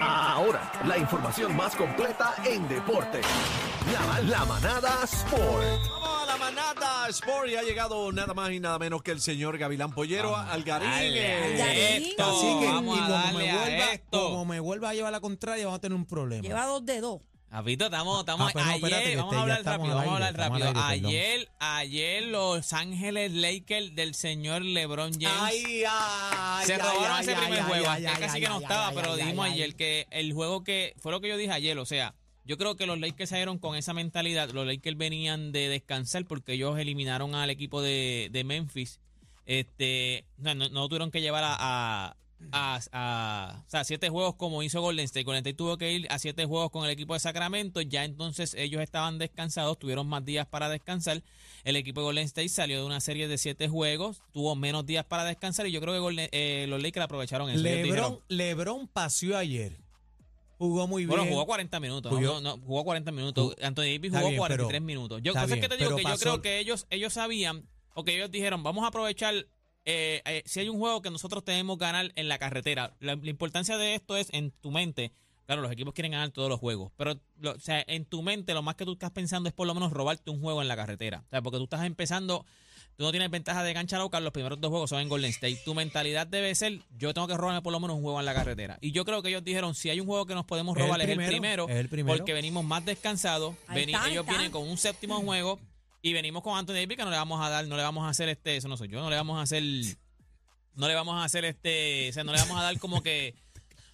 Ahora, la información más completa en deporte. La, la manada Sport. Vamos a la manada Sport y ha llegado nada más y nada menos que el señor Gavilán Pollero Algarín. Dale a Eh, Garín. esto, Así que, vamos y a como darle me, a vuelva, esto. como me vuelva a llevar la contraria, vamos a tener un problema. Lleva dos de dos. Apito, estamos, estamos Ah, pues no, ayer, espérate, vamos este a ya hablar estamos rápido, vamos a hablar estamos rápido. aire, ayer, ayer Los Ángeles Lakers del señor LeBron James Ay, ay, se robaron ay, ese ay, primer ay, juego. ay, Acá ay, casi ay, que no ay, estaba, ay, pero ay, dijimos ay, ayer que el juego que fue lo que yo dije ayer, o sea, yo creo que los Lakers salieron con esa mentalidad. Los Lakers venían de descansar porque ellos eliminaron al equipo de, de Memphis. Este, no, no, no tuvieron que llevar a, a, a- a- o sea, siete juegos como hizo Golden State. Golden State tuvo que ir a siete juegos con el equipo de Sacramento. Ya entonces ellos estaban descansados, tuvieron más días para descansar. El equipo de Golden State salió de una serie de siete juegos, tuvo menos días para descansar y yo creo que Golden- eh, los Lakers aprovecharon eso. Lebron, dijeron, Lebron paseó ayer. Jugó muy bueno, bien. jugó 40 minutos. Jugó- no, no, jugó 40 minutos. Jugó- Anthony Davis jugó bien, 43 pero- minutos. Yo, es bien, que te digo que yo creo que ellos, ellos sabían, porque ellos dijeron, vamos a aprovechar, eh, eh, si hay un juego que nosotros tenemos que ganar en la carretera. La, la importancia de esto es en tu mente. Claro, los equipos quieren ganar todos los juegos, pero lo- o sea, en tu mente lo más que tú estás pensando es por lo menos robarte un juego en la carretera. O sea, porque tú estás empezando, tú no tienes ventaja de cancha local, los primeros dos juegos son en Golden State. Tu mentalidad debe ser, yo tengo que robarme por lo menos un juego en la carretera. Y yo creo que ellos dijeron, si hay un juego que nos podemos Es el robar es el primero, es el primero. porque venimos más descansados, ahí ellos vienen con un séptimo juego y venimos con Anthony Davis que no le vamos a dar, no le vamos a hacer este, eso no soy yo, no le vamos a hacer, no le vamos a hacer este, o sea, no le vamos a dar como que,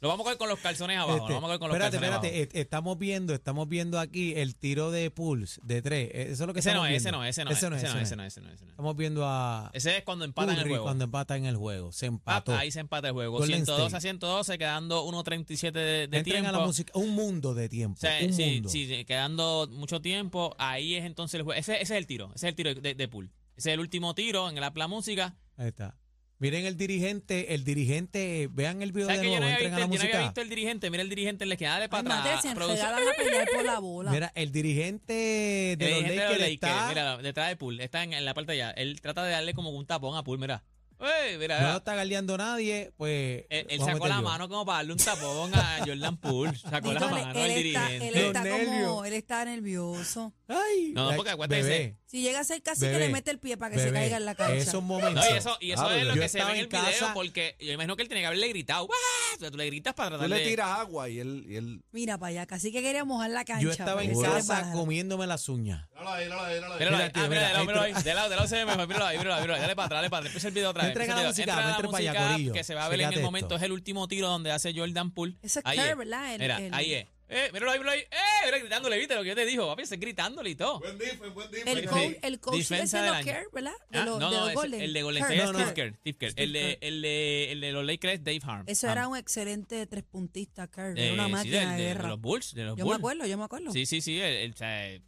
lo vamos a coger con los calzones abajo, Este, lo vamos a coger con los espérate, calzones espérate, abajo. eh, estamos viendo, estamos viendo aquí el tiro de Pulse de tres. Eh, Eso es lo que Ese estamos no, viendo. ese no, ese no, es, ese no, es, ese no, es, ese no, es, ese no. Estamos viendo a Ese es cuando empatan el Curry juego. cuando empata en el juego. Se Ah, empató. ahí se empata el juego. Golden 102 State. a 112, quedando 1.37 de, de Entren tiempo. a la música. Un mundo de tiempo. O sea, un sí, mundo. sí, sí, quedando mucho tiempo, ahí es entonces el juego. Ese, ese es el tiro, ese es el tiro de, de pool. Ese es el último tiro en el la música. Ahí está. Miren el dirigente, el dirigente, vean el video ¿Sabes de que yo nuevo, no, había entren visto, a la yo no había música. visto el dirigente? Mira el dirigente le queda, dale Ay, para madre, atrás. se producción. a pelear por la bola. Mira, el dirigente de El los dirigente de Lakers los está. mira, detrás de Pool, está en, en la parte de allá. Él trata de darle como un tapón a Pool, mira. Ey, mira, no lo está galeando nadie, pues. Él, él sacó la yo. mano como para darle un tapón a Jordan Poole. Sacó la mano él, al está, él dirigente. está como, él está nervioso. Ay, No, porque acuérdate Si llega a ser casi que Bebé, le mete el pie para que se bebé, caiga en la cancha. Esos No, momentos. y eso, y eso Claro, es lo yo que se ve estaba en el en video, casa- porque yo imagino que él tiene que haberle gritado. ¡Wah! O sea, tú le gritas para Tú tratar le de... tiras agua y él... Y él Mira para allá, casi que quería mojar la cancha. Yo estaba en que se casa comiéndome las uñas. Míralo ahí, ah, mira, mira, de lado, míralo ahí. De lado, de lado se ve mejor. Míralo ahí, míralo ahí, míralo ahí. Dale para atrás, dale para atrás. El video otra vez. Entren empieza a la el música, Entra entren para allá, música. Que se va a ver en el momento. esto. Es el último tiro donde hace Jordan Poole. Eso es Ahí Kerr, ¿verdad? El- Mira, el- ahí es. Eh, míralo ahí, míralo ahí. Eh, mira, gritándole, ¿viste lo que yo te dijo? Papi, ese gritándole y todo. El Sí. coach, el coach sigue Defensa siendo del año. Kerr, ¿verdad? De Ah, los, no, de no, los es- Golden. el de Golden. State es No, no, Steve no. Kerr. Steve Kerr. El de, el, de, el de los Lakers es Dave Harm. Eso Harm. era un excelente tres puntista, Kerr. Eh, Era una sí, máquina del- de de, guerra. los Bulls. De los yo Bulls. me acuerdo, yo me acuerdo. Sí, sí, sí. sea, eh,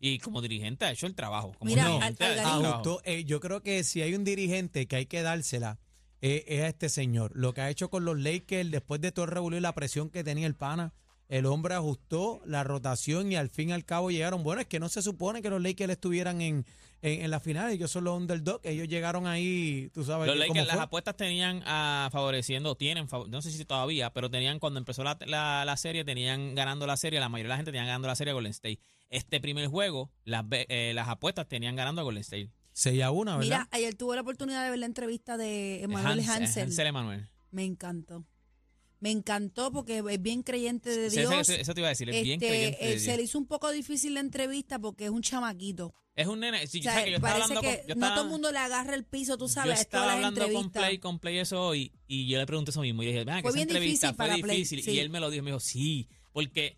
y como dirigente ha hecho el trabajo. Como Mira, dirigente al-. Ajustó, eh, yo creo que si hay un dirigente que hay que dársela, eh, es a este señor. Lo que ha hecho con los Lakers, después de todo el revolú y la presión que tenía el pana, el hombre ajustó la rotación y al fin y al cabo llegaron. Bueno, es que no se supone que los Lakers estuvieran en, en, en la final, ellos son los underdogs, ellos llegaron ahí, tú sabes Los que- Lakers, cómo las apuestas tenían ah, favoreciendo, tienen, no sé si todavía, pero tenían cuando empezó la, la, la serie, tenían ganando la serie, la mayoría de la gente tenían ganando la serie a Golden State. Este primer juego, las, eh, las apuestas tenían ganando a Golden State. 6 a 1, ¿verdad? Mira, ayer tuve la oportunidad de ver la entrevista de Emanuel Hans- Hansel. Hansel Emanuel. Me encantó. Me encantó porque es bien creyente de Eso, Dios. eso- eso te iba a decir, es bien Este, creyente de eh, se le hizo un poco difícil la entrevista porque es un chamaquito. Es un nene, O yo sea, que yo estaba parece hablando que con, yo no todo el mundo le agarra el piso, tú yo sabes, a estaba hablando con. Play, con Play eso hoy, y yo le pregunté eso mismo. Y dije, "Ven, Fue esa entrevista difícil fue para Play, difícil. sí. Y él me lo dijo, me dijo, sí, porque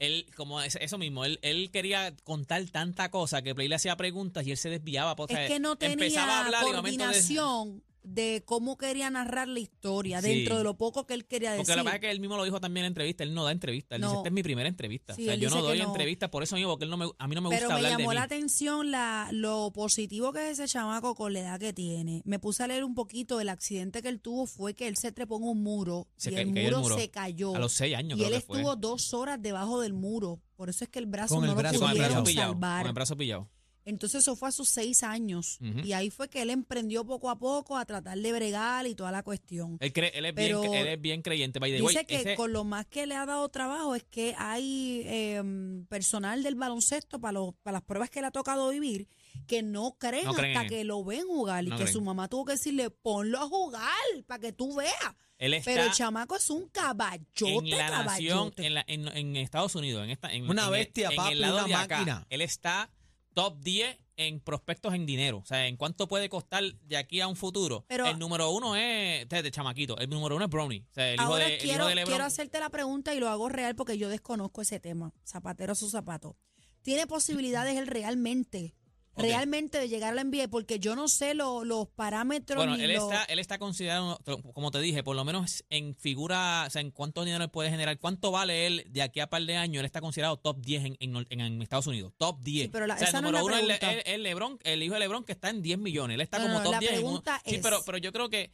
él, como es- eso mismo, él, él quería contar tanta cosa que Play le hacía preguntas y él se desviaba. pues, o sea, es que no empezaba tenía a hablar coordinación de cómo quería narrar la historia Sí. dentro de lo poco que él quería decir. Porque que pasa es que él mismo lo dijo también en entrevista, él no da entrevista, él dice, esta es mi primera entrevista. Sí, o sea, yo no doy no. entrevistas por eso mismo, porque él no me, a mí no me Pero gusta me hablar de llamó mí. la atención la, lo positivo que es ese chamaco con la edad que tiene. Me puse a leer un poquito. El accidente que él tuvo fue que él se trepó en un muro Se y el muro, se cayó. A los seis años y creo él que fue. estuvo dos horas debajo del muro. Por eso es que el brazo Con no el lo con el brazo pudieron pillado, salvar. con el brazo pillado. Entonces eso fue a sus seis años. Y ahí fue que él emprendió poco a poco a tratar de bregar y toda la cuestión. Él, cree- él es, Pero bien, él es bien creyente. By the way. Dice que Ese- con lo más que le ha dado trabajo es que hay eh, personal del baloncesto para, los, para las pruebas que le ha tocado vivir que no creen No creen hasta que lo ven jugar y No que creen. su mamá tuvo que decirle ponlo a jugar para que tú veas. él está Pero el chamaco es un caballote, en la nación, en, la- en- en Estados Unidos, en esta, en, Una en el- bestia, en papi, el lado una de acá, máquina. él está top 10 en prospectos en dinero. O sea, en cuánto puede costar de aquí a un futuro. Pero- el número uno es, de, chamaquito, el número uno es Brownie. O sea, el hijo Ahora de, el hijo quiero, de LeBron. quiero hacerte la pregunta y lo hago real porque yo desconozco ese tema. Zapatero a su zapato. ¿Tiene posibilidades él realmente? Realmente de llegar a la NBA porque yo no sé lo- los parámetros Bueno, él está, él está considerado, como te dije, por lo menos en figura, o sea, en cuánto dinero él puede generar, cuánto vale él de aquí a par de años, él está considerado top 10 en, en- en- en Estados Unidos, top 10. Sí, pero la- o sea, esa el no es número la uno es el, el LeBron, el hijo de LeBron que está en 10 millones, él está No, como no, top la 10. en un- pregunta sí, es- pero, pero yo creo que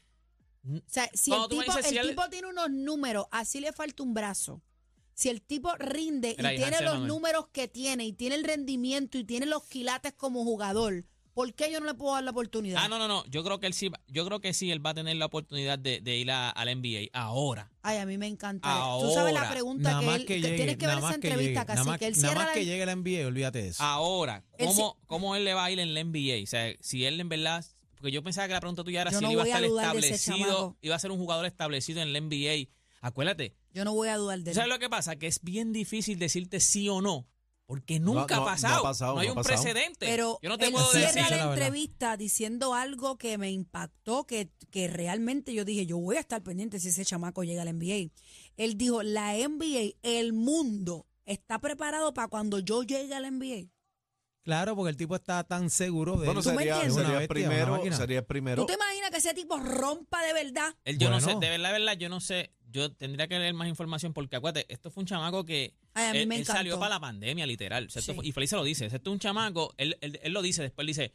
O sea, si Cuando el tipo, dices el si él- tipo tiene unos números, así le falta un brazo. Si el tipo rinde Mira, y tiene los números que tiene y tiene el rendimiento y tiene los quilates como jugador, ¿por qué yo no le puedo dar la oportunidad? Ah, no, no, no. Yo creo que él sí, va- yo creo que sí, él va a tener la oportunidad de, de ir a- al NBA ahora. Ay, a mí me encanta. Tú sabes la Ahora. pregunta Nada que más él, que que llegue, tienes que ver esa que entrevista casi, nada más, que él nada más que la- llegue la NBA, olvídate de eso. Ahora, Él ¿cómo, ¿cómo él le va a ir en la NBA? O sea, si él en verdad, porque yo pensaba que la pregunta tuya era Yo si no él iba a estar establecido, iba a ser un jugador establecido en la NBA. Acuérdate, Yo no voy a dudar de ¿tú él. sabes lo que pasa? Que es bien difícil decirte sí o no, porque nunca no, ha no ha pasado. pasado, hay no ha un pasado. precedente. Pero yo no te él puedo cierra decir. La entrevista diciendo algo que me impactó, que, que realmente yo dije, yo voy a estar pendiente si ese chamaco llega al NBA. Él dijo, la NBA, el mundo, está preparado para cuando yo llegue al NBA. Claro, porque el tipo está tan seguro de Bueno, ¿Tú me sería, sería el bestia, una primero, sería primero. ¿Tú te imaginas que ese tipo rompa de verdad? Él, yo no sé, de verdad, de verdad, yo no sé. Yo tendría que leer más información porque acuérdate, esto fue un chamaco que Ay, a mí él, me él encantó. salió para la pandemia, literal. O sea, Sí. fue- y Feliz se lo dice. Esto es un chamaco, él, él- él lo dice, después dice,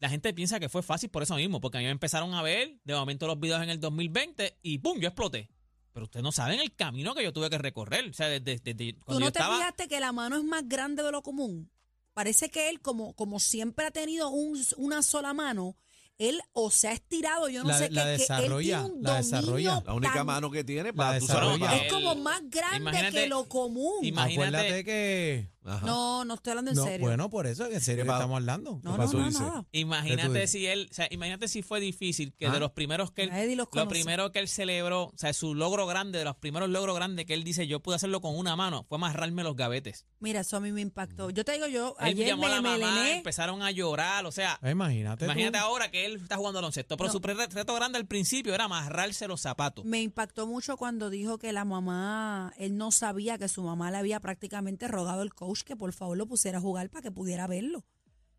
la gente piensa que fue fácil por eso mismo, porque a mí me empezaron a ver de momento los videos en el 2020 y ¡pum! yo exploté. Pero ustedes no saben el camino que yo tuve que recorrer. O sea, desde, desde ¿Tú cuando no yo te estaba... fijaste que la mano es más grande de lo común? Parece que él, como, como siempre ha tenido un- una sola mano, él o se ha estirado, yo no La- sé la qué, que él desarrolla, tiene un la dominio desarrolla. La única tan- mano que tiene La para tú desarrolla. sabes. Es como más grande imagínate- que lo común. Imagínate- Acuérdate que... Ajá. No, no estoy hablando en No, serio. bueno, por eso, en serio ¿Qué estamos hablando. no, ¿qué no, pasó, no, dice? nada. Imagínate dices? si él, o sea, imagínate si fue difícil que ¿Ah? de los primeros que él, los lo conoce. primero que él celebró, o sea, su logro grande, de los primeros logros grandes que él dice, yo pude hacerlo con una mano, fue amarrarme los gavetes. Mira, eso a mí me impactó. Yo te digo, yo Él ayer llamó a me la mamá, melené. empezaron a llorar, o sea, Ah, Imagínate. imagínate tú. ahora que él está jugando baloncesto, pero No. su pre- reto grande al principio era amarrarse los zapatos. Me impactó mucho cuando dijo que la mamá, él no sabía que su mamá le había prácticamente rogado al coach que por favor lo pusiera a jugar para que pudiera verlo.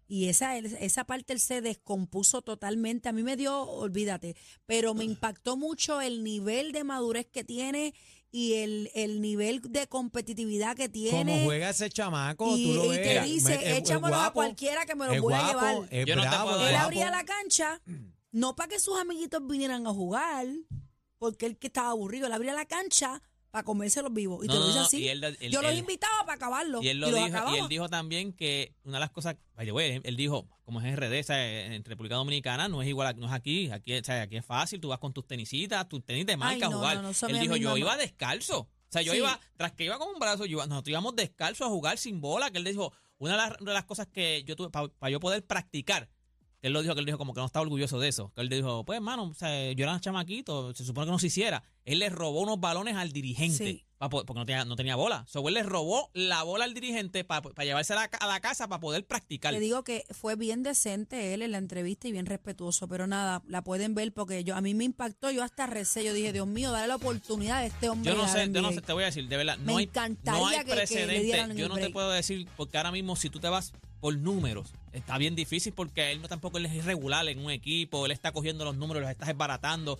Y esa, esa parte él se descompuso totalmente. A mí me dio, olvídate, pero me impactó mucho el nivel de madurez que tiene y el, el nivel de competitividad que Como tiene. juega ese chamaco, y, tú lo y ves. te dice, me- échamelo a cualquiera que me lo es voy a guapo, llevar. no te Él abría la cancha, no para que sus amiguitos vinieran a jugar, porque él que estaba aburrido, él abría la cancha para comérselos vivos. Y No, te lo no, dice no, así. y él- él- Yo los invitaba para acabarlo. Y él lo dijo, y él dijo también que una de las cosas, él dijo, como es RD, o sea, en República Dominicana no es igual, a- no es aquí, aquí, o sea, aquí es fácil, tú vas con tus tenisitas, tus tenis de marca Ay, a jugar. él dijo, yo iba descalzo. O sea, yo Sí. iba, tras que iba con un brazo, yo iba- nosotros íbamos descalzo a jugar sin bola, que él dijo, una de las, de las cosas que yo tuve, para yo poder practicar, él lo dijo, que él dijo como que no estaba orgulloso de eso. Que él dijo, pues hermano, o sea, yo era chamaquito, se supone que no se hiciera. Él le robó unos balones al dirigente, Sí. porque no tenía, no tenía bola. So, él le robó la bola al dirigente para llevarse a la, ca- a la casa para poder practicar. Te digo que fue bien decente él en la entrevista y bien respetuoso, pero nada, la pueden ver porque yo a mí me impactó, yo hasta recé, yo dije, Dios mío, dale la oportunidad a este hombre. Yo no sé, yo no NBA". sé, te voy a decir, de verdad, Me no hay, encantaría no hay que- que le precedente. yo no te puedo decir, porque ahora mismo si tú te vas por números, está bien difícil porque él no tampoco él es irregular en un equipo, él está cogiendo los números, los está desbaratando.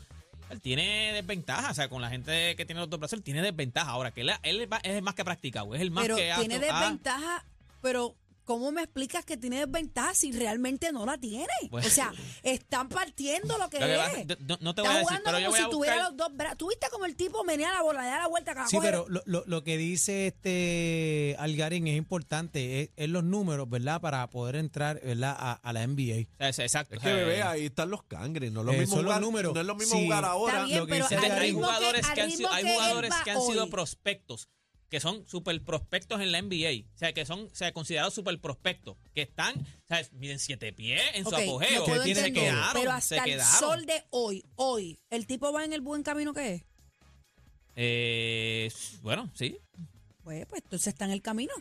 Él tiene desventaja, o sea, con la gente que tiene los dos brazos, él tiene desventaja. Ahora, que él, él es el más que practicado, es el más pero que ha- tiene ha- desventaja, pero ¿cómo me explicas que tiene desventaja si realmente no la tiene? Pues- o sea, están partiendo lo que, Lo que es. pasa- no, no te voy a decir, jugando pero yo como voy a si tuviera buscar. los dos brazos. ¿Tú viste como el tipo menea la bola, le da la vuelta cada Sí, pero lo, lo- lo que dice este Algarín es importante, es, es los números, ¿verdad? Para poder entrar, ¿verdad? A, a la NBA. Es- Exacto. Es que, bebé, ahí están los cangres. No es lo Eh, mismo son los jugar, números. No es lo mismo Sí. jugar ahora. Está bien, lo que pero dice al hay, que- jugadores que han sido, hay jugadores va que han sido prospectos que son super prospectos en la NBA, o sea, que son o sea, considerados super prospectos, que están, o sea, miden siete pies en su apogeo, que se quedaron, pero se hasta el quedaron. sol de hoy, hoy, ¿el tipo va en el buen camino que es? Eh, bueno, sí, Pues, pues entonces está en el camino.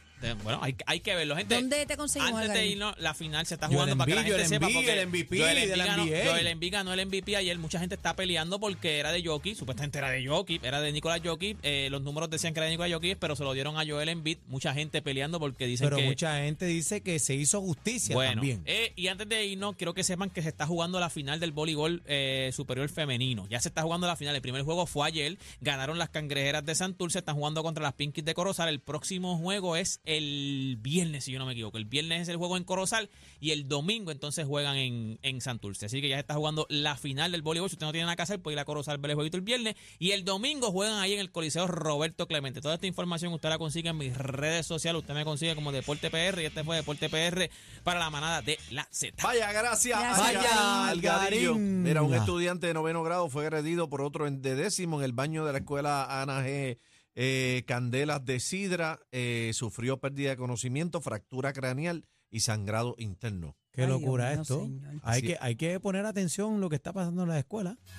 bueno, hay, hay que verlo, gente. ¿Dónde te conseguimos, Antes de Algarín? irnos, la final se está Joel jugando para que la gente Joel sepa. Embiid, porque el MVP Joel Embiid ganó- NBA. Joel Embiid ganó el MVP ayer. Mucha gente está peleando porque era de Jokic, supuestamente era de Jokic, era de Nicolás Jokic. Eh, los números decían que era de Nicolás Jokic, pero se lo dieron a Joel Embiid. Mucha gente peleando porque dicen Pero que... mucha gente dice que se hizo justicia Bueno, también. eh, y antes de irnos, quiero que sepan que se está jugando la final del voleibol eh, superior femenino. Ya se está jugando la final. El primer juego fue ayer. Ganaron las cangrejeras de Santurce. Están jugando contra las Pinkies de Corozal. El próximo juego es el viernes, si yo no me equivoco. El viernes es el juego en Corozal y el domingo entonces juegan en, en Santurce. Así que ya se está jugando la final del voleibol. Si usted no tiene nada que hacer, puede ir a Corozal ver el jueguito el viernes. Y el domingo juegan ahí en el Coliseo Roberto Clemente. Toda esta información usted la consigue en mis redes sociales. Usted me consigue como Deporte PR y este fue Deporte PR para la manada de la Z. Vaya, gracias. Gracias, Vaya, Algarillo. Mira, un estudiante de noveno grado fue agredido por otro en- de décimo en el baño de la escuela Ana G. eh, Candelas de Sidra. eh, sufrió pérdida de conocimiento, fractura craneal y sangrado interno. Qué Ay, locura Dios esto. Hay que, hay que poner atención lo que está pasando en la escuela.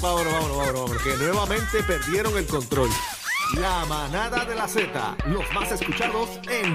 Vámonos, vámonos, vámonos, vámonos, que nuevamente perdieron el control. La manada de la Z, los más escuchados en